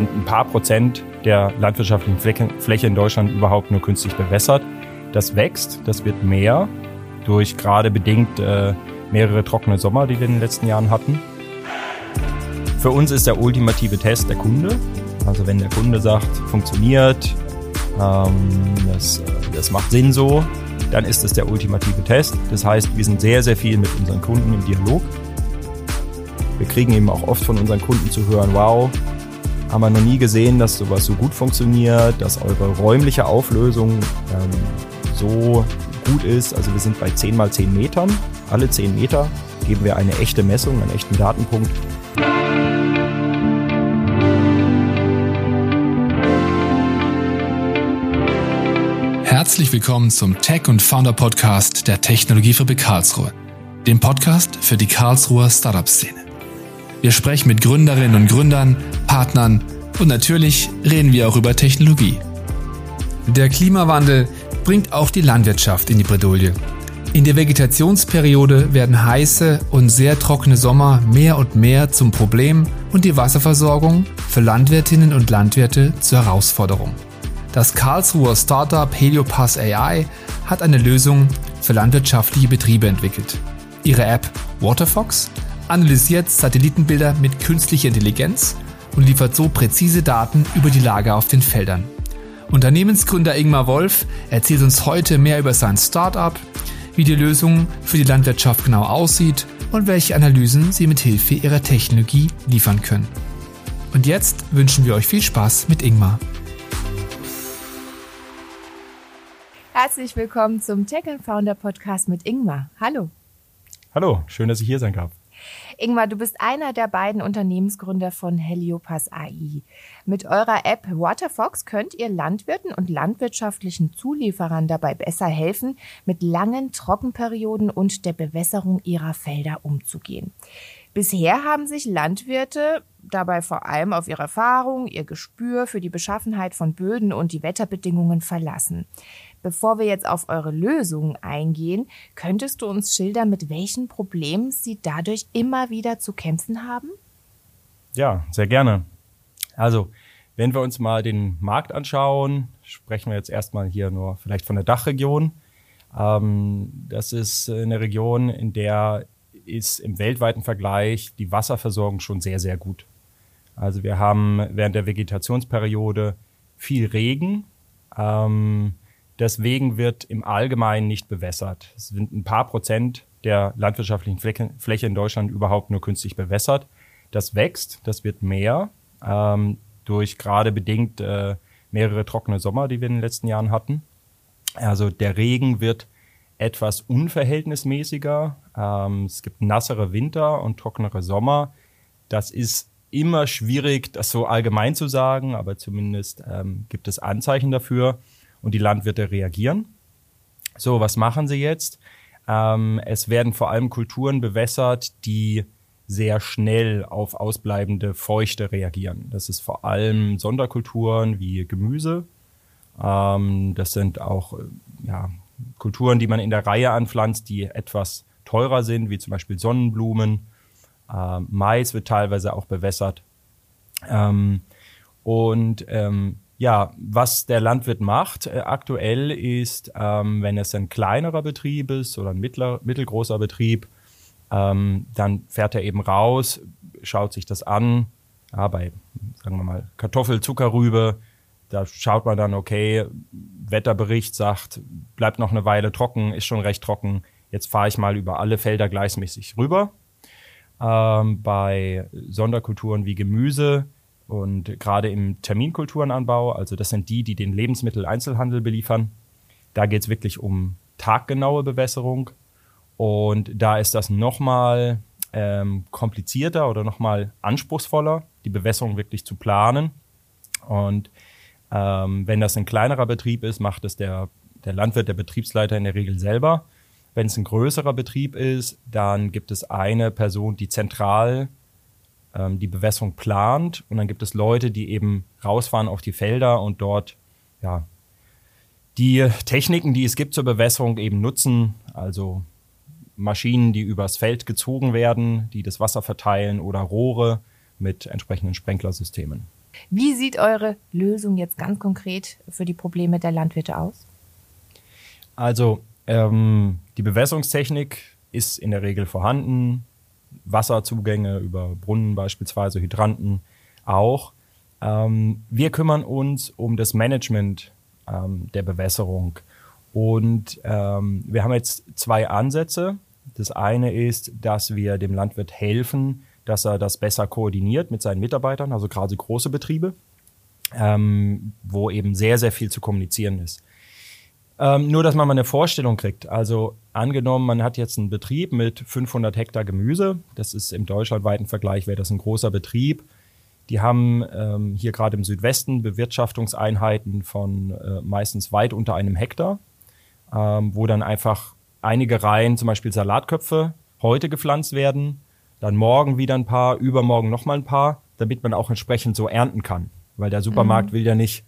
sind ein paar Prozent der landwirtschaftlichen Fläche in Deutschland überhaupt nur künstlich bewässert. Das wächst, das wird mehr durch gerade bedingt äh, mehrere trockene Sommer, die wir in den letzten Jahren hatten. Für uns ist der ultimative Test der Kunde. Also wenn der Kunde sagt, funktioniert, ähm, das, das macht Sinn so, dann ist es der ultimative Test. Das heißt, wir sind sehr, sehr viel mit unseren Kunden im Dialog. Wir kriegen eben auch oft von unseren Kunden zu hören, wow, haben wir noch nie gesehen, dass sowas so gut funktioniert, dass eure räumliche Auflösung ähm, so gut ist. Also wir sind bei 10 mal 10 Metern. Alle 10 Meter geben wir eine echte Messung, einen echten Datenpunkt. Herzlich willkommen zum Tech und Founder Podcast der Technologiefabrik Karlsruhe, dem Podcast für die Karlsruher Startup-Szene. Wir sprechen mit Gründerinnen und Gründern, Partnern und natürlich reden wir auch über Technologie. Der Klimawandel bringt auch die Landwirtschaft in die Bredouille. In der Vegetationsperiode werden heiße und sehr trockene Sommer mehr und mehr zum Problem und die Wasserversorgung für Landwirtinnen und Landwirte zur Herausforderung. Das Karlsruher Startup Heliopass AI hat eine Lösung für landwirtschaftliche Betriebe entwickelt. Ihre App Waterfox analysiert Satellitenbilder mit künstlicher Intelligenz und liefert so präzise Daten über die Lage auf den Feldern. Unternehmensgründer Ingmar Wolf erzählt uns heute mehr über sein Startup, wie die Lösung für die Landwirtschaft genau aussieht und welche Analysen sie mit Hilfe ihrer Technologie liefern können. Und jetzt wünschen wir euch viel Spaß mit Ingmar. Herzlich willkommen zum Tech Founder Podcast mit Ingmar. Hallo. Hallo, schön, dass ich hier sein darf. Ingmar, du bist einer der beiden Unternehmensgründer von Heliopass AI. Mit eurer App Waterfox könnt ihr Landwirten und landwirtschaftlichen Zulieferern dabei besser helfen, mit langen Trockenperioden und der Bewässerung ihrer Felder umzugehen. Bisher haben sich Landwirte dabei vor allem auf ihre Erfahrung, ihr Gespür für die Beschaffenheit von Böden und die Wetterbedingungen verlassen. Bevor wir jetzt auf eure Lösungen eingehen, könntest du uns schildern, mit welchen Problemen sie dadurch immer wieder zu kämpfen haben? Ja, sehr gerne. Also, wenn wir uns mal den Markt anschauen, sprechen wir jetzt erstmal hier nur vielleicht von der Dachregion. Ähm, das ist eine Region, in der ist im weltweiten Vergleich die Wasserversorgung schon sehr, sehr gut. Also wir haben während der Vegetationsperiode viel Regen. Ähm, Deswegen wird im Allgemeinen nicht bewässert. Es sind ein paar Prozent der landwirtschaftlichen Fläche in Deutschland überhaupt nur künstlich bewässert. Das wächst, das wird mehr ähm, durch gerade bedingt äh, mehrere trockene Sommer, die wir in den letzten Jahren hatten. Also der Regen wird etwas unverhältnismäßiger. Ähm, es gibt nassere Winter und trockenere Sommer. Das ist immer schwierig, das so allgemein zu sagen, aber zumindest ähm, gibt es Anzeichen dafür und die Landwirte reagieren. So, was machen sie jetzt? Ähm, es werden vor allem Kulturen bewässert, die sehr schnell auf ausbleibende Feuchte reagieren. Das ist vor allem Sonderkulturen wie Gemüse. Ähm, das sind auch äh, ja, Kulturen, die man in der Reihe anpflanzt, die etwas teurer sind, wie zum Beispiel Sonnenblumen. Ähm, Mais wird teilweise auch bewässert. Ähm, und ähm, ja, was der Landwirt macht äh, aktuell ist, ähm, wenn es ein kleinerer Betrieb ist oder ein mittler, mittelgroßer Betrieb, ähm, dann fährt er eben raus, schaut sich das an. Ja, bei, sagen wir mal, Kartoffel, Zuckerrübe, da schaut man dann, okay, Wetterbericht sagt, bleibt noch eine Weile trocken, ist schon recht trocken. Jetzt fahre ich mal über alle Felder gleichmäßig rüber. Ähm, bei Sonderkulturen wie Gemüse und gerade im Terminkulturenanbau, also das sind die, die den Lebensmitteleinzelhandel beliefern, da geht es wirklich um taggenaue Bewässerung. Und da ist das nochmal ähm, komplizierter oder nochmal anspruchsvoller, die Bewässerung wirklich zu planen. Und ähm, wenn das ein kleinerer Betrieb ist, macht es der, der Landwirt, der Betriebsleiter in der Regel selber. Wenn es ein größerer Betrieb ist, dann gibt es eine Person, die zentral ähm, die Bewässerung plant und dann gibt es Leute, die eben rausfahren auf die Felder und dort ja die Techniken, die es gibt zur Bewässerung eben nutzen, also Maschinen, die übers Feld gezogen werden, die das Wasser verteilen oder Rohre mit entsprechenden Sprenklersystemen. Wie sieht eure Lösung jetzt ganz konkret für die Probleme der Landwirte aus? Also ähm, die Bewässerungstechnik ist in der Regel vorhanden. Wasserzugänge über Brunnen beispielsweise, Hydranten auch. Ähm, wir kümmern uns um das Management ähm, der Bewässerung. Und ähm, wir haben jetzt zwei Ansätze. Das eine ist, dass wir dem Landwirt helfen, dass er das besser koordiniert mit seinen Mitarbeitern, also gerade große Betriebe, ähm, wo eben sehr, sehr viel zu kommunizieren ist. Ähm, nur, dass man mal eine Vorstellung kriegt. Also angenommen, man hat jetzt einen Betrieb mit 500 Hektar Gemüse. Das ist im deutschlandweiten Vergleich, wäre das ein großer Betrieb. Die haben ähm, hier gerade im Südwesten Bewirtschaftungseinheiten von äh, meistens weit unter einem Hektar, ähm, wo dann einfach einige Reihen, zum Beispiel Salatköpfe, heute gepflanzt werden, dann morgen wieder ein paar, übermorgen nochmal ein paar, damit man auch entsprechend so ernten kann. Weil der Supermarkt mhm. will ja nicht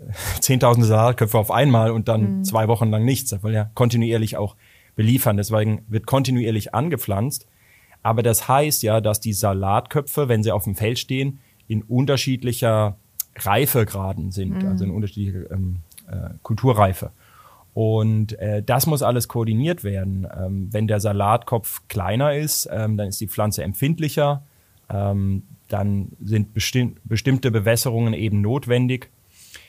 zehntausende Salatköpfe auf einmal und dann mhm. zwei Wochen lang nichts. Er will ja kontinuierlich auch beliefern. Deswegen wird kontinuierlich angepflanzt. Aber das heißt ja, dass die Salatköpfe, wenn sie auf dem Feld stehen, in unterschiedlicher Reifegraden sind, mhm. also in unterschiedlicher ähm, äh, Kulturreife. Und äh, das muss alles koordiniert werden. Ähm, wenn der Salatkopf kleiner ist, ähm, dann ist die Pflanze empfindlicher. Ähm, dann sind besti bestimmte Bewässerungen eben notwendig.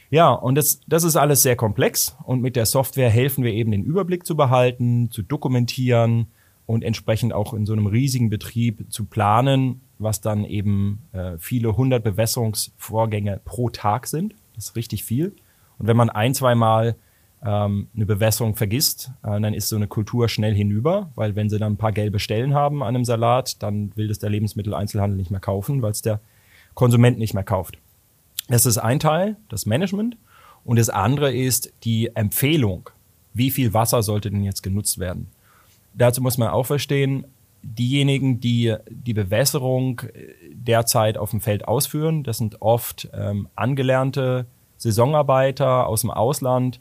Ja, und das, das ist alles sehr komplex und mit der Software helfen wir eben den Überblick zu behalten, zu dokumentieren und entsprechend auch in so einem riesigen Betrieb zu planen, was dann eben äh, viele hundert Bewässerungsvorgänge pro Tag sind. Das ist richtig viel. Und wenn man ein, zweimal ähm, eine Bewässerung vergisst, äh, dann ist so eine Kultur schnell hinüber, weil wenn sie dann ein paar gelbe Stellen haben an einem Salat, dann will das der Lebensmitteleinzelhandel nicht mehr kaufen, weil es der Konsument nicht mehr kauft. Das ist ein Teil, das Management. Und das andere ist die Empfehlung. Wie viel Wasser sollte denn jetzt genutzt werden? Dazu muss man auch verstehen, diejenigen, die die Bewässerung derzeit auf dem Feld ausführen, das sind oft ähm, angelernte Saisonarbeiter aus dem Ausland,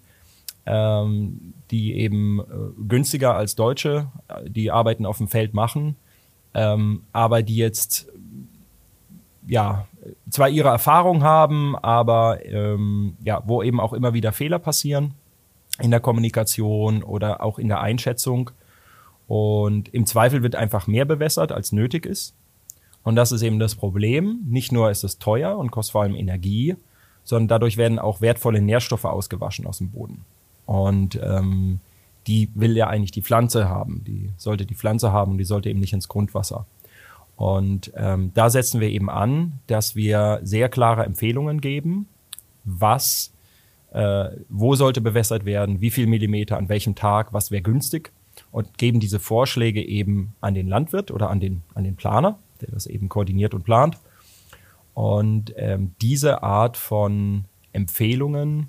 ähm, die eben äh, günstiger als Deutsche äh, die Arbeiten auf dem Feld machen, ähm, aber die jetzt ja zwar ihre Erfahrung haben, aber ähm, ja, wo eben auch immer wieder Fehler passieren in der Kommunikation oder auch in der Einschätzung. Und im Zweifel wird einfach mehr bewässert, als nötig ist. Und das ist eben das Problem. Nicht nur ist es teuer und kostet vor allem Energie, sondern dadurch werden auch wertvolle Nährstoffe ausgewaschen aus dem Boden. Und ähm, die will ja eigentlich die Pflanze haben. Die sollte die Pflanze haben und die sollte eben nicht ins Grundwasser. Und ähm, da setzen wir eben an, dass wir sehr klare Empfehlungen geben, was, äh, wo sollte bewässert werden, wie viel Millimeter, an welchem Tag, was wäre günstig und geben diese Vorschläge eben an den Landwirt oder an den, an den Planer, der das eben koordiniert und plant. Und ähm, diese Art von Empfehlungen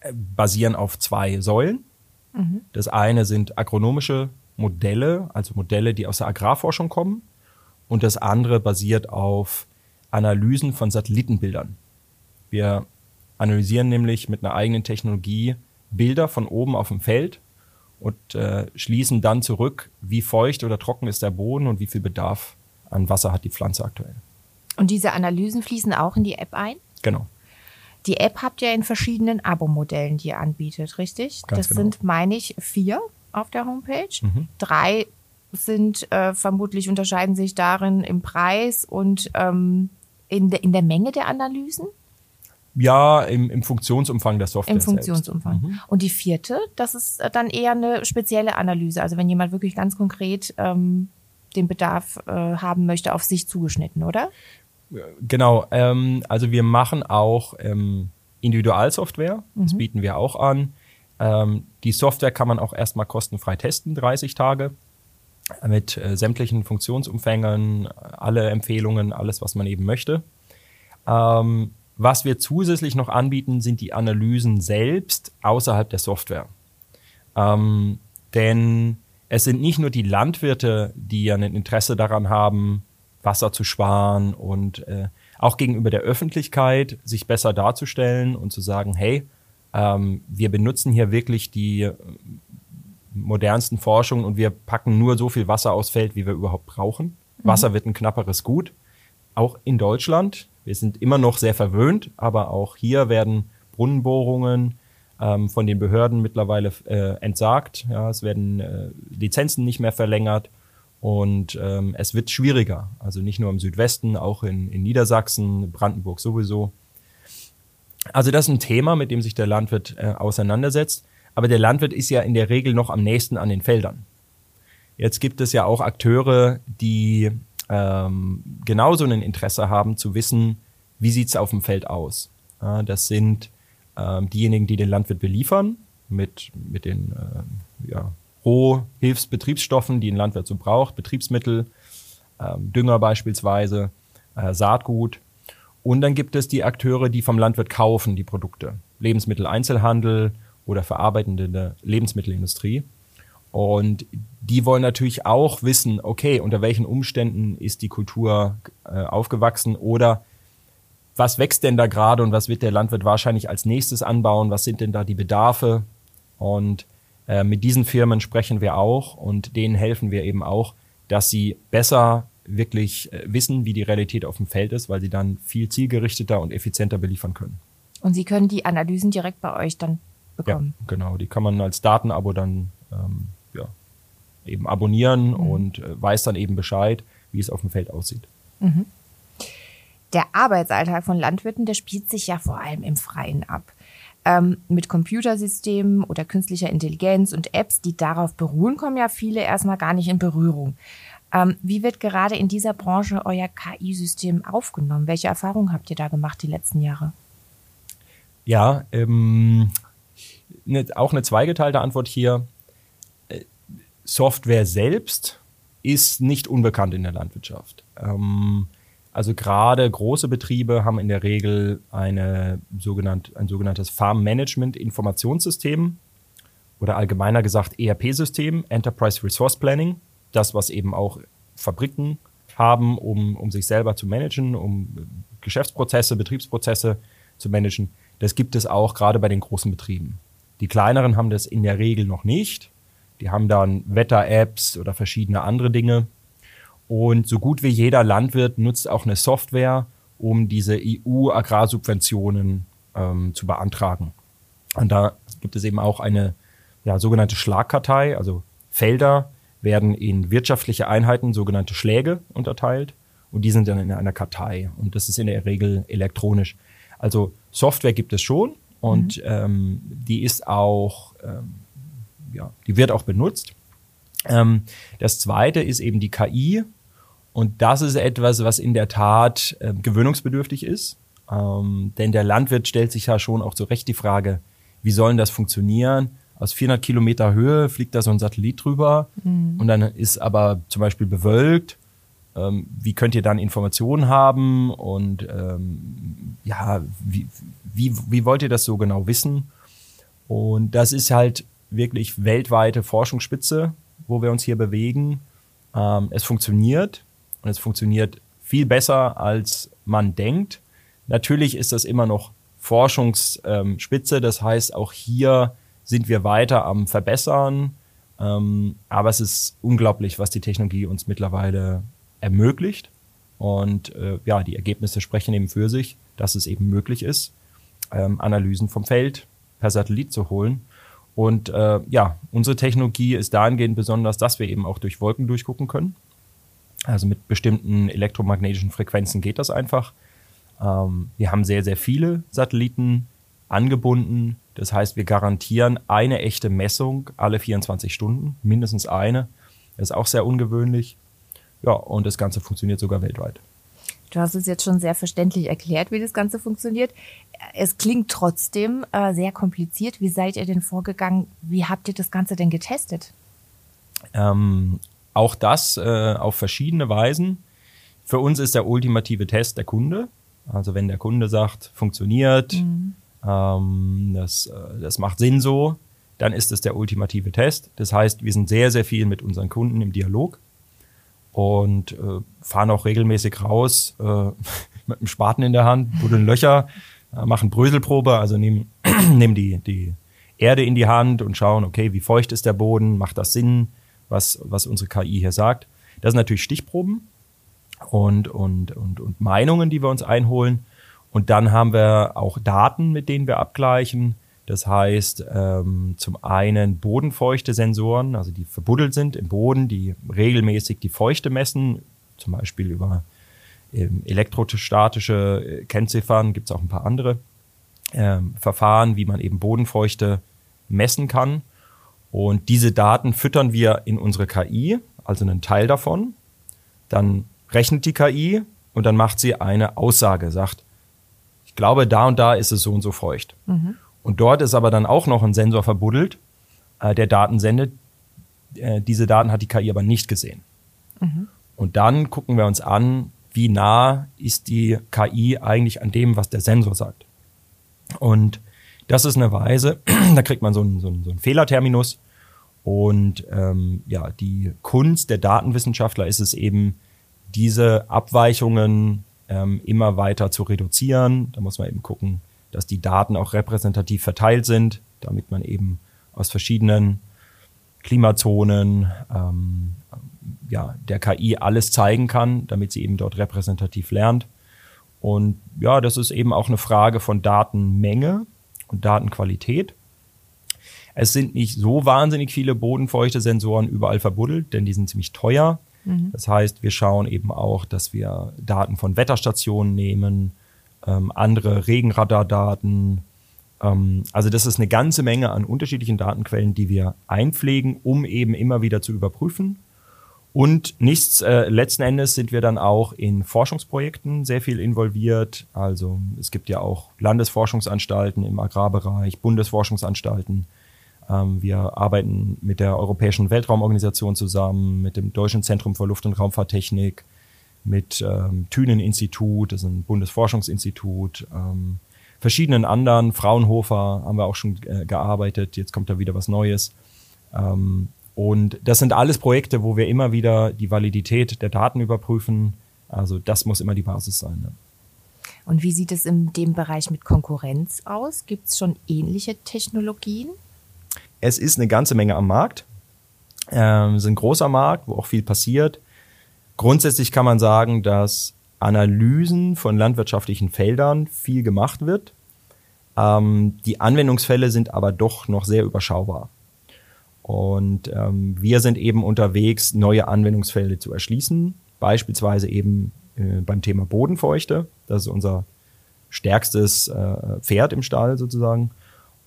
äh, basieren auf zwei Säulen. Mhm. Das eine sind agronomische Modelle, also Modelle, die aus der Agrarforschung kommen und das andere basiert auf Analysen von Satellitenbildern. Wir analysieren nämlich mit einer eigenen Technologie Bilder von oben auf dem Feld und äh, schließen dann zurück, wie feucht oder trocken ist der Boden und wie viel Bedarf an Wasser hat die Pflanze aktuell. Und diese Analysen fließen auch in die App ein? Genau. Die App habt ihr in verschiedenen Abo-Modellen, die ihr anbietet, richtig? Ganz das genau. sind, meine ich, vier auf der Homepage. Mhm. Drei sind äh, vermutlich unterscheiden sich darin im Preis und ähm, in, de, in der Menge der Analysen? Ja, im, im Funktionsumfang der Software. Im Funktionsumfang. Mhm. Und die vierte, das ist äh, dann eher eine spezielle Analyse. Also wenn jemand wirklich ganz konkret ähm, den Bedarf äh, haben möchte, auf sich zugeschnitten, oder? Genau. Ähm, also wir machen auch ähm, Individualsoftware. Das mhm. bieten wir auch an. Ähm, die Software kann man auch erstmal kostenfrei testen, 30 Tage mit äh, sämtlichen Funktionsumfängen, alle Empfehlungen, alles, was man eben möchte. Ähm, was wir zusätzlich noch anbieten, sind die Analysen selbst außerhalb der Software. Ähm, denn es sind nicht nur die Landwirte, die ja ein Interesse daran haben, Wasser zu sparen und äh, auch gegenüber der Öffentlichkeit sich besser darzustellen und zu sagen, hey, ähm, wir benutzen hier wirklich die modernsten Forschungen und wir packen nur so viel Wasser aufs Feld, wie wir überhaupt brauchen. Mhm. Wasser wird ein knapperes Gut. auch in Deutschland. Wir sind immer noch sehr verwöhnt, aber auch hier werden Brunnenbohrungen ähm, von den Behörden mittlerweile äh, entsagt. Ja, es werden äh, Lizenzen nicht mehr verlängert und ähm, es wird schwieriger. Also nicht nur im Südwesten, auch in, in Niedersachsen, Brandenburg sowieso. Also das ist ein Thema, mit dem sich der Landwirt äh, auseinandersetzt. Aber der Landwirt ist ja in der Regel noch am nächsten an den Feldern. Jetzt gibt es ja auch Akteure, die ähm, genauso ein Interesse haben zu wissen, wie sieht's auf dem Feld aus. Ja, das sind ähm, diejenigen, die den Landwirt beliefern mit, mit den äh, ja, Rohhilfsbetriebsstoffen, die ein Landwirt so braucht, Betriebsmittel, ähm, Dünger beispielsweise, äh, Saatgut. Und dann gibt es die Akteure, die vom Landwirt kaufen, die Produkte. Lebensmitteleinzelhandel oder verarbeitende Lebensmittelindustrie. Und die wollen natürlich auch wissen, okay, unter welchen Umständen ist die Kultur äh, aufgewachsen oder was wächst denn da gerade und was wird der Landwirt wahrscheinlich als nächstes anbauen? Was sind denn da die Bedarfe? Und äh, mit diesen Firmen sprechen wir auch und denen helfen wir eben auch, dass sie besser wirklich äh, wissen, wie die Realität auf dem Feld ist, weil sie dann viel zielgerichteter und effizienter beliefern können. Und Sie können die Analysen direkt bei euch dann bekommen. Ja, genau. Die kann man als Datenabo dann ähm, ja, eben abonnieren mhm. und äh, weiß dann eben Bescheid, wie es auf dem Feld aussieht. Mhm der Arbeitsalltag von Landwirten, der spielt sich ja vor allem im Freien ab. Ähm, mit Computersystemen oder künstlicher Intelligenz und Apps, die darauf beruhen, kommen ja viele erstmal gar nicht in Berührung. Ähm, wie wird gerade in dieser Branche euer KI-System aufgenommen? Welche Erfahrungen habt ihr da gemacht die letzten Jahre? Ja, ähm, ne, auch eine zweigeteilte Antwort hier. Äh, Software selbst ist nicht unbekannt in der Landwirtschaft. Ähm, also gerade große Betriebe haben in der Regel eine sogenannte, ein sogenanntes Farm Management Informationssystem oder allgemeiner gesagt ERP-System, Enterprise Resource Planning, das, was eben auch Fabriken haben, um, um sich selber zu managen, um Geschäftsprozesse, Betriebsprozesse zu managen. Das gibt es auch gerade bei den großen Betrieben. Die kleineren haben das in der Regel noch nicht. Die haben dann Wetter-Apps oder verschiedene andere Dinge. Und so gut wie jeder Landwirt nutzt auch eine Software, um diese EU-Agrarsubventionen ähm, zu beantragen. Und da gibt es eben auch eine ja, sogenannte Schlagkartei, also Felder werden in wirtschaftliche Einheiten, sogenannte Schläge, unterteilt. Und die sind dann in einer Kartei. Und das ist in der Regel elektronisch. Also Software gibt es schon und mhm. ähm, die ist auch, ähm, ja, die wird auch benutzt. Ähm, das zweite ist eben die KI. Und das ist etwas, was in der Tat äh, gewöhnungsbedürftig ist. Ähm, denn der Landwirt stellt sich ja schon auch zu Recht die Frage, wie sollen das funktionieren? Aus 400 Kilometer Höhe fliegt da so ein Satellit drüber mhm. und dann ist aber zum Beispiel bewölkt. Ähm, wie könnt ihr dann Informationen haben und ähm, ja, wie, wie, wie wollt ihr das so genau wissen? Und das ist halt wirklich weltweite Forschungsspitze wo wir uns hier bewegen. Ähm, es funktioniert und es funktioniert viel besser, als man denkt. Natürlich ist das immer noch Forschungsspitze, das heißt, auch hier sind wir weiter am Verbessern. Ähm, aber es ist unglaublich, was die Technologie uns mittlerweile ermöglicht. Und äh, ja, die Ergebnisse sprechen eben für sich, dass es eben möglich ist, ähm, Analysen vom Feld per Satellit zu holen. Und äh, ja, unsere Technologie ist dahingehend besonders, dass wir eben auch durch Wolken durchgucken können. Also mit bestimmten elektromagnetischen Frequenzen geht das einfach. Ähm, wir haben sehr, sehr viele Satelliten angebunden. Das heißt, wir garantieren eine echte Messung alle 24 Stunden, mindestens eine. Das ist auch sehr ungewöhnlich. Ja, und das Ganze funktioniert sogar weltweit. Du hast es jetzt schon sehr verständlich erklärt, wie das Ganze funktioniert. Es klingt trotzdem äh, sehr kompliziert. Wie seid ihr denn vorgegangen? Wie habt ihr das Ganze denn getestet? Ähm, auch das äh, auf verschiedene Weisen. Für uns ist der ultimative Test der Kunde. Also wenn der Kunde sagt, funktioniert, mhm. ähm, das, äh, das macht Sinn so, dann ist es der ultimative Test. Das heißt, wir sind sehr, sehr viel mit unseren Kunden im Dialog und äh, fahren auch regelmäßig raus äh, mit einem Spaten in der Hand, buddeln Löcher, äh, machen Bröselprobe, also nehmen, nehmen die, die Erde in die Hand und schauen, okay, wie feucht ist der Boden, macht das Sinn, was, was unsere KI hier sagt. Das sind natürlich Stichproben. und, und, und, und Meinungen, die wir uns einholen. Und dann haben wir auch Daten, mit denen wir abgleichen. Das heißt, ähm, zum einen bodenfeuchte Sensoren, also die verbuddelt sind im Boden, die regelmäßig die Feuchte messen, zum Beispiel über ähm, elektrostatische äh, Kennziffern, gibt es auch ein paar andere ähm, Verfahren, wie man eben Bodenfeuchte messen kann. Und diese Daten füttern wir in unsere KI, also einen Teil davon. Dann rechnet die KI und dann macht sie eine Aussage, sagt, ich glaube, da und da ist es so und so feucht. Mhm. Und dort ist aber dann auch noch ein Sensor verbuddelt, äh, der Daten sendet. Äh, diese Daten hat die KI aber nicht gesehen. Mhm. Und dann gucken wir uns an, wie nah ist die KI eigentlich an dem, was der Sensor sagt. Und das ist eine Weise, da kriegt man so einen, so einen, so einen Fehlerterminus. Und ähm, ja, die Kunst der Datenwissenschaftler ist es eben, diese Abweichungen ähm, immer weiter zu reduzieren. Da muss man eben gucken, dass die Daten auch repräsentativ verteilt sind, damit man eben aus verschiedenen Klimazonen ähm, ja, der KI alles zeigen kann, damit sie eben dort repräsentativ lernt. Und ja, das ist eben auch eine Frage von Datenmenge und Datenqualität. Es sind nicht so wahnsinnig viele bodenfeuchte Sensoren überall verbuddelt, denn die sind ziemlich teuer. Mhm. Das heißt, wir schauen eben auch, dass wir Daten von Wetterstationen nehmen, ähm, andere Regenradardaten. Ähm, also das ist eine ganze Menge an unterschiedlichen Datenquellen, die wir einpflegen, um eben immer wieder zu überprüfen. Und nichts, äh, letzten Endes sind wir dann auch in Forschungsprojekten sehr viel involviert. Also es gibt ja auch Landesforschungsanstalten im Agrarbereich, Bundesforschungsanstalten, ähm, wir arbeiten mit der Europäischen Weltraumorganisation zusammen, mit dem Deutschen Zentrum für Luft- und Raumfahrttechnik, mit ähm, Thünen-Institut, das ist ein Bundesforschungsinstitut, ähm, verschiedenen anderen, Fraunhofer haben wir auch schon äh, gearbeitet, jetzt kommt da wieder was Neues. Ähm, und das sind alles Projekte, wo wir immer wieder die Validität der Daten überprüfen. Also das muss immer die Basis sein. Ne? Und wie sieht es in dem Bereich mit Konkurrenz aus? Gibt es schon ähnliche Technologien? Es ist eine ganze Menge am Markt. Ähm, es ist ein großer Markt, wo auch viel passiert. Grundsätzlich kann man sagen, dass Analysen von landwirtschaftlichen Feldern viel gemacht wird. Ähm, die Anwendungsfälle sind aber doch noch sehr überschaubar. Und ähm, wir sind eben unterwegs, neue Anwendungsfälle zu erschließen, beispielsweise eben äh, beim Thema Bodenfeuchte. Das ist unser stärkstes äh, Pferd im Stall sozusagen.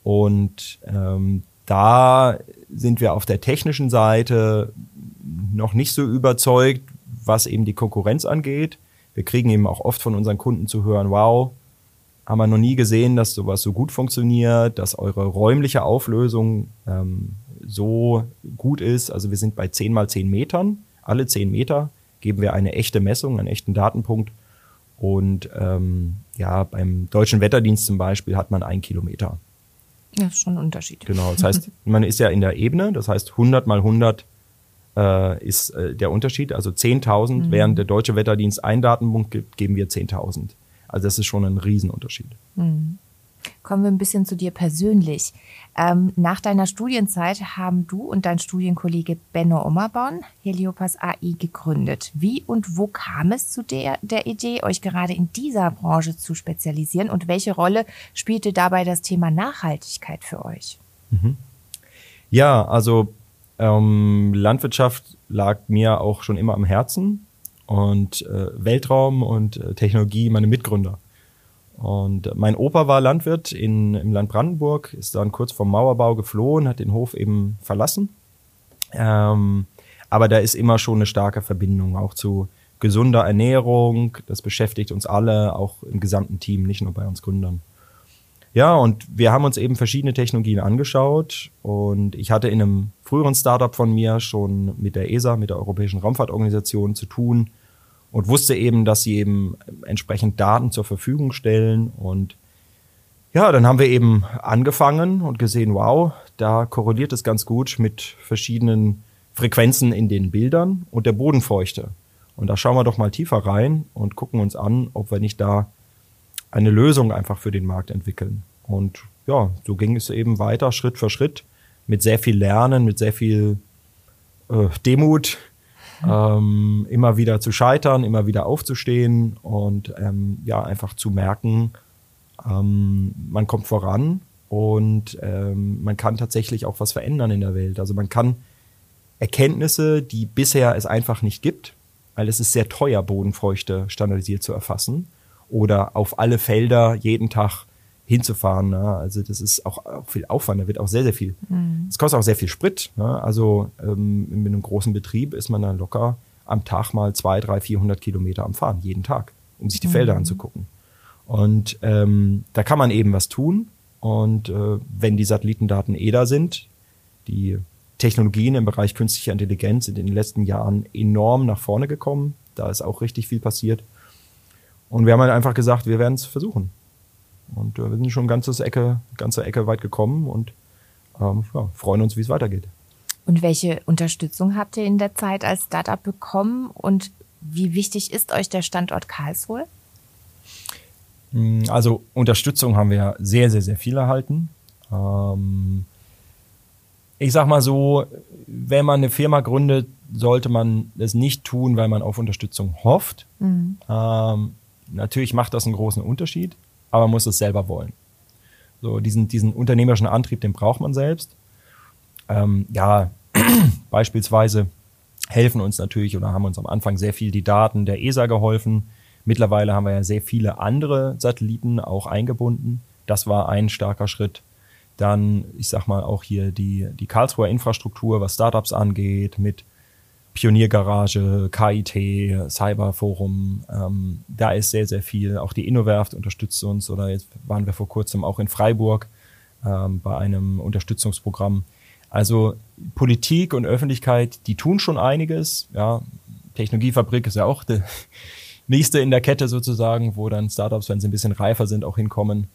Und ähm, da sind wir auf der technischen Seite noch nicht so überzeugt, was eben die Konkurrenz angeht. Wir kriegen eben auch oft von unseren Kunden zu hören, wow, haben wir noch nie gesehen, dass sowas so gut funktioniert, dass eure räumliche Auflösung ähm, so gut ist. Also wir sind bei 10 mal 10 Metern. Alle 10 Meter geben wir eine echte Messung, einen echten Datenpunkt. Und ähm, ja, beim Deutschen Wetterdienst zum Beispiel hat man einen Kilometer. Ja, ist schon ein Unterschied. Genau, das heißt, man ist ja in der Ebene, das heißt 100 mal 100 äh, ist äh, der Unterschied, also 10.000, mhm. während der Deutsche Wetterdienst einen Datenpunkt gibt, geben wir 10.000. Also das ist schon ein Riesenunterschied. Mhm. Kommen wir ein bisschen zu dir persönlich. Ähm, nach deiner Studienzeit haben du und dein Studienkollege Benno Ommerborn Heliopas AI gegründet. Wie und wo kam es zu der, der Idee, euch gerade in dieser Branche zu spezialisieren und welche Rolle spielte dabei das Thema Nachhaltigkeit für euch? Mhm. Ja, also ähm, Landwirtschaft lag mir auch schon immer am Herzen und äh, Weltraum und äh, Technologie meine Mitgründer. Und mein Opa war Landwirt in, im Land Brandenburg, ist dann kurz vom Mauerbau geflohen, hat den Hof eben verlassen. Ähm, aber da ist immer schon eine starke Verbindung auch zu gesunder Ernährung. Das beschäftigt uns alle, auch im gesamten Team, nicht nur bei uns Gründern. Ja, und wir haben uns eben verschiedene Technologien angeschaut und ich hatte in einem früheren Startup von mir schon mit der ESA, mit der Europäischen Raumfahrtorganisation zu tun und wusste eben, dass sie eben entsprechend Daten zur Verfügung stellen. Und ja, dann haben wir eben angefangen und gesehen, wow, da korreliert es ganz gut mit verschiedenen Frequenzen in den Bildern und der Bodenfeuchte. Und da schauen wir doch mal tiefer rein und gucken uns an, ob wir nicht da eine Lösung einfach für den Markt entwickeln. Und ja, so ging es eben weiter, Schritt für Schritt, mit sehr viel Lernen, mit sehr viel äh, Demut, ähm, immer wieder zu scheitern, immer wieder aufzustehen und ähm, ja, einfach zu merken, ähm, man kommt voran und ähm, man kann tatsächlich auch was verändern in der Welt. Also man kann Erkenntnisse, die bisher es einfach nicht gibt, weil es ist sehr teuer, Bodenfeuchte standardisiert zu erfassen oder auf alle Felder jeden Tag hinzufahren. Ne? Also das ist auch, auch, viel Aufwand, da wird auch sehr, sehr viel. Mhm. Es mhm. kostet auch sehr viel Sprit. Ne? Also ähm, mit einem großen Betrieb ist man dann locker am Tag mal zwei, drei, vierhundert Kilometer am Fahren, jeden Tag, um sich die mhm. Felder anzugucken. Und ähm, da kann man eben was tun. Und äh, wenn die Satellitendaten eh da sind, die Technologien im Bereich künstlicher Intelligenz sind in den letzten Jahren enorm nach vorne gekommen. Da ist auch richtig viel passiert. Und wir haben halt einfach gesagt, wir werden es versuchen. Und äh, wir sind schon eine ganze Ecke, ganze Ecke weit gekommen und ähm, ja, freuen uns, wie es weitergeht. Und welche Unterstützung habt ihr in der Zeit als Startup bekommen und wie wichtig ist euch der Standort Karlsruhe? Hm, also Unterstützung haben wir sehr, sehr, sehr viel erhalten. Ähm, ich sag mal so, wenn man eine Firma gründet, sollte man das nicht tun, weil man auf Unterstützung hofft. Mhm. Ähm, natürlich macht das einen großen Unterschied, aber man muss es selber wollen. So diesen, diesen unternehmerischen Antrieb, den braucht man selbst. Ähm, ja, beispielsweise helfen uns natürlich oder haben uns am Anfang sehr viel die Daten der ESA geholfen Mittlerweile haben wir ja sehr viele andere Satelliten auch eingebunden. Das war ein starker Schritt. Dann, ich sag mal, auch hier die, die Karlsruher Infrastruktur, was Startups angeht, mit Pioniergarage, KIT, Cyberforum, ähm, da ist sehr, sehr viel. Auch die Innowerft unterstützt uns oder jetzt waren wir vor kurzem auch in Freiburg ähm, bei einem Unterstützungsprogramm. Also Politik und Öffentlichkeit, die tun schon einiges. Ja, Technologiefabrik ist ja auch de, nächste in der Kette sozusagen, wo dann Startups, wenn sie ein bisschen reifer sind, auch hinkommen.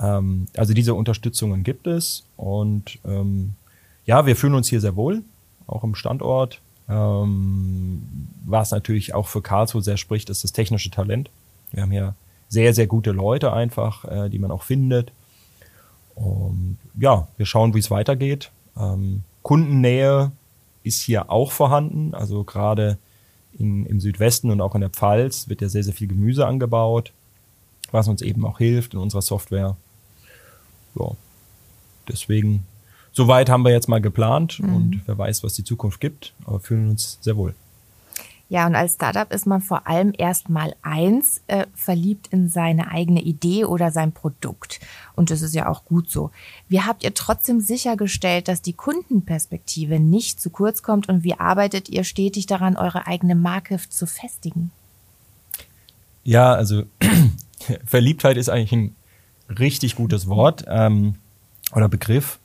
Ähm, also diese Unterstützungen gibt es und ähm, ja, wir fühlen uns hier sehr wohl, auch im Standort. Ähm, was natürlich auch für Karlsruhe sehr spricht, ist das technische Talent. Wir haben hier sehr, sehr gute Leute einfach, äh, die man auch findet. Und ja, wir schauen, wie es weitergeht. Ähm, Kundennähe ist hier auch vorhanden. Also gerade im Südwesten und auch in der Pfalz wird ja sehr, sehr viel Gemüse angebaut, was uns eben auch hilft in unserer Software. Ja, deswegen, soweit haben wir jetzt mal geplant mhm. und wer weiß, was die Zukunft gibt, aber fühlen uns sehr wohl. Ja, und als Startup ist man vor allem erstmal eins, äh, verliebt in seine eigene Idee oder sein Produkt. Und das ist ja auch gut so. Wie habt ihr trotzdem sichergestellt, dass die Kundenperspektive nicht zu kurz kommt und wie arbeitet ihr stetig daran, eure eigene Marke zu festigen? Ja, also Verliebtheit ist eigentlich ein richtig gutes Wort ähm, oder Begriff.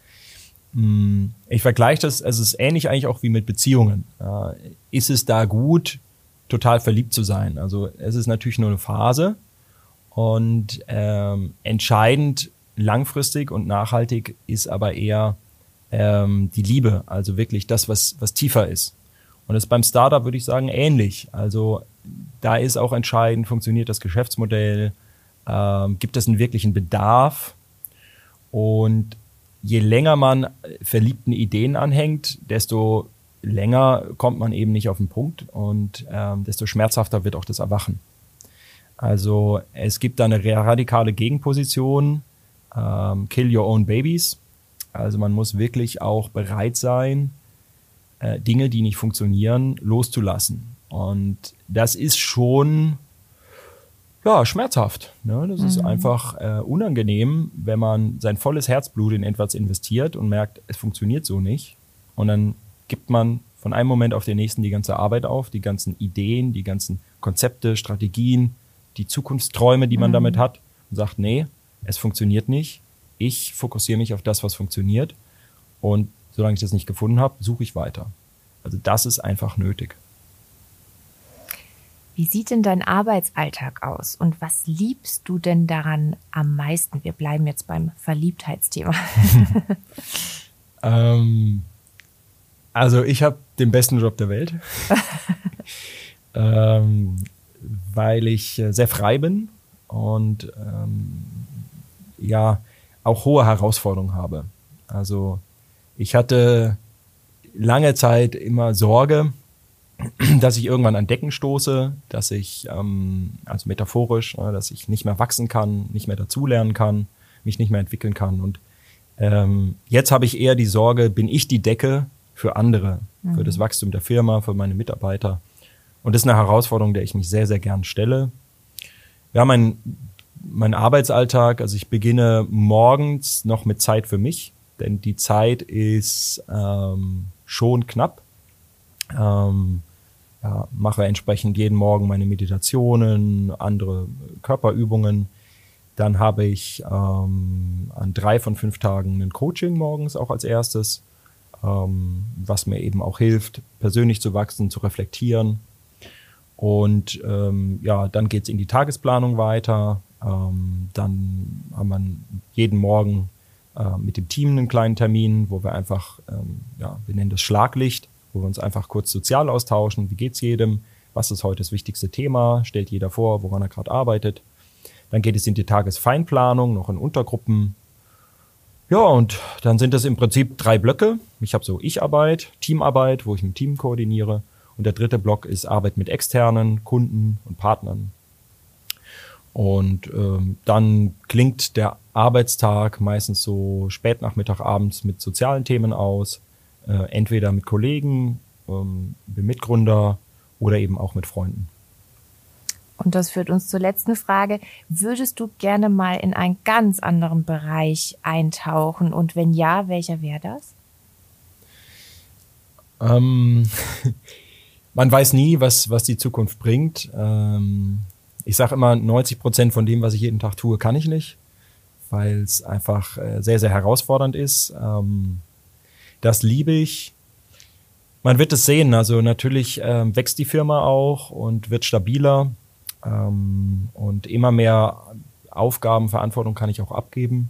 Ich vergleiche das, also es ist ähnlich eigentlich auch wie mit Beziehungen. Ist es da gut, total verliebt zu sein? Also es ist natürlich nur eine Phase und ähm, entscheidend langfristig und nachhaltig ist aber eher ähm, die Liebe, also wirklich das, was, was tiefer ist. Und das ist beim Startup, würde ich sagen, ähnlich. Also da ist auch entscheidend, funktioniert das Geschäftsmodell, ähm, gibt es einen wirklichen Bedarf und je länger man verliebten Ideen anhängt, desto länger kommt man eben nicht auf den Punkt und ähm, desto schmerzhafter wird auch das Erwachen. Also es gibt da eine radikale Gegenposition, ähm, Kill Your Own Babies. Also man muss wirklich auch bereit sein, äh, Dinge, die nicht funktionieren, loszulassen. Und das ist schon ja, schmerzhaft. Ne? Das mhm. ist einfach äh, unangenehm, wenn man sein volles Herzblut in etwas investiert und merkt, es funktioniert so nicht. Und dann gibt man von einem Moment auf den nächsten die ganze Arbeit auf, die ganzen Ideen, die ganzen Konzepte, Strategien, die Zukunftsträume, die man mhm. damit hat und sagt, nee, es funktioniert nicht. Ich fokussiere mich auf das, was funktioniert. Und solange ich das nicht gefunden habe, suche ich weiter. Also das ist einfach nötig. Wie sieht denn dein Arbeitsalltag aus und was liebst du denn daran am meisten? Wir bleiben jetzt beim Verliebtheitsthema. ähm, also ich habe den besten Job der Welt, ähm, weil ich äh, sehr frei bin und ähm, ja auch hohe Herausforderungen habe. Also ich hatte lange Zeit immer Sorge, dass ich irgendwann an Decken stoße, dass ich, ähm, also metaphorisch, äh, dass ich nicht mehr wachsen kann, nicht mehr dazulernen kann, mich nicht mehr entwickeln kann. Und ähm, jetzt habe ich eher die Sorge, bin ich die Decke für andere, mhm. für das Wachstum der Firma, für meine Mitarbeiter. Und das ist eine Herausforderung, der ich mich sehr, sehr gern stelle. Ja, mein, mein Arbeitsalltag, also ich beginne morgens noch mit Zeit für mich, denn die Zeit ist ähm, schon knapp. Ähm, ja, mache entsprechend jeden Morgen meine Meditationen, andere Körperübungen. Dann habe ich ähm, an drei von fünf Tagen ein Coaching morgens auch als erstes, ähm, was mir eben auch hilft, persönlich zu wachsen, zu reflektieren. Und ähm, ja, dann geht's in die Tagesplanung weiter. Ähm, dann haben wir jeden Morgen äh, mit dem Team einen kleinen Termin, wo wir einfach, ähm, ja, wir nennen das Schlaglicht, wo wir uns einfach kurz sozial austauschen. Wie geht's jedem? Was ist heute das wichtigste Thema? Stellt jeder vor, woran er gerade arbeitet. Dann geht es in die Tagesfeinplanung, noch in Untergruppen. Ja, und dann sind das im Prinzip drei Blöcke. Ich habe so Ich-Arbeit, Teamarbeit, wo ich mit Team koordiniere. Und der dritte Block ist Arbeit mit externen Kunden und Partnern. Und ähm, dann klingt der Arbeitstag meistens so spät Nachmittag, abends mit sozialen Themen aus. Äh, entweder mit Kollegen, ähm, mit Mitgründer oder eben auch mit Freunden. Und das führt uns zur letzten Frage. Würdest du gerne mal in einen ganz anderen Bereich eintauchen? Und wenn ja, welcher wäre das? Ähm, man weiß nie, was, was die Zukunft bringt. Ähm, ich sage immer, 90 Prozent von dem, was ich jeden Tag tue, kann ich nicht, weil es einfach äh, sehr, sehr herausfordernd ist. Ähm, das liebe ich. Man wird es sehen. Also natürlich ähm, wächst die Firma auch und wird stabiler. Ähm, und immer mehr Aufgaben, Verantwortung kann ich auch abgeben.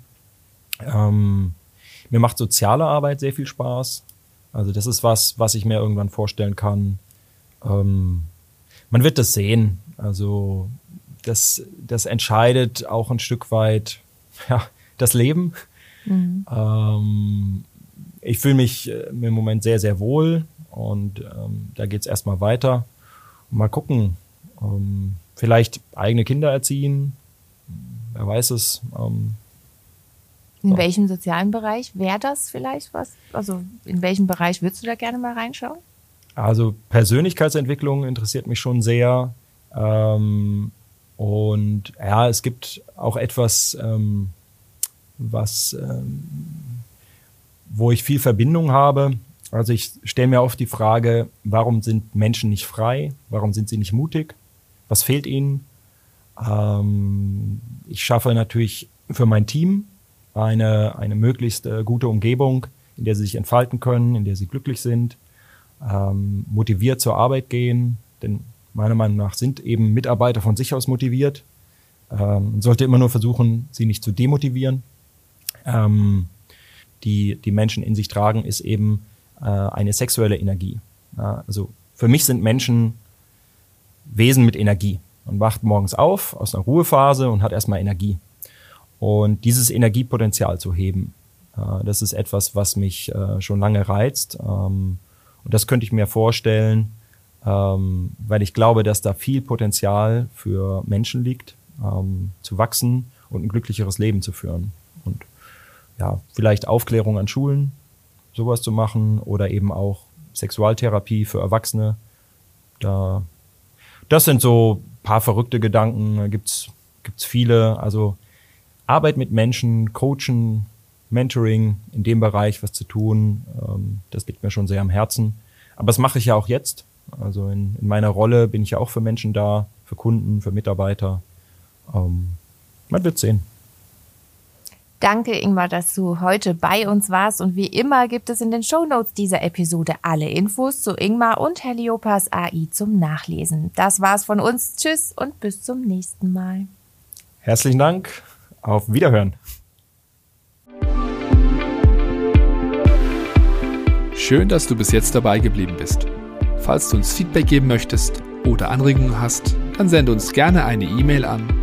Ähm, mir macht soziale Arbeit sehr viel Spaß. Also das ist was, was ich mir irgendwann vorstellen kann. Ähm, man wird das sehen. Also das, das entscheidet auch ein Stück weit ja, das Leben. Mhm. Ähm, ich fühle mich äh, im Moment sehr, sehr wohl und ähm, da geht's erstmal weiter. Mal gucken. Ähm, vielleicht eigene Kinder erziehen. Wer weiß es. Ähm, in so. welchem sozialen Bereich wäre das vielleicht was? Also in welchem Bereich würdest du da gerne mal reinschauen? Also Persönlichkeitsentwicklung interessiert mich schon sehr. Ähm, und ja, es gibt auch etwas, ähm, was, ähm, wo ich viel Verbindung habe. Also ich stelle mir oft die Frage, warum sind Menschen nicht frei? Warum sind sie nicht mutig? Was fehlt ihnen? Ähm, ich schaffe natürlich für mein Team eine, eine möglichst äh, gute Umgebung, in der sie sich entfalten können, in der sie glücklich sind, ähm, motiviert zur Arbeit gehen, denn meiner Meinung nach sind eben Mitarbeiter von sich aus motiviert. Ähm, sollte immer nur versuchen, sie nicht zu demotivieren. Ähm, die die Menschen in sich tragen, ist eben äh, eine sexuelle Energie. Ja, also für mich sind Menschen Wesen mit Energie. Man wacht morgens auf aus einer Ruhephase und hat erstmal Energie. Und dieses Energiepotenzial zu heben, äh, das ist etwas, was mich äh, schon lange reizt. Ähm, und das könnte ich mir vorstellen, ähm, weil ich glaube, dass da viel Potenzial für Menschen liegt, ähm, zu wachsen und ein glücklicheres Leben zu führen. Ja, vielleicht Aufklärung an Schulen, sowas zu machen oder eben auch Sexualtherapie für Erwachsene. Da, das sind so paar verrückte Gedanken, da gibt's gibt's viele. Also Arbeit mit Menschen, Coachen, Mentoring in dem Bereich was zu tun, ähm, das liegt mir schon sehr am Herzen. Aber das mache ich ja auch jetzt. Also in, in meiner Rolle bin ich ja auch für Menschen da, für Kunden, für Mitarbeiter. Ähm, man wird sehen. Danke, Ingmar, dass du heute bei uns warst. Und wie immer gibt es in den Shownotes dieser Episode alle Infos zu Ingmar und Heliopas AI zum Nachlesen. Das war's von uns. Tschüss und bis zum nächsten Mal. Herzlichen Dank. Auf Wiederhören. Schön, dass du bis jetzt dabei geblieben bist. Falls du uns Feedback geben möchtest oder Anregungen hast, dann sende uns gerne eine E-Mail an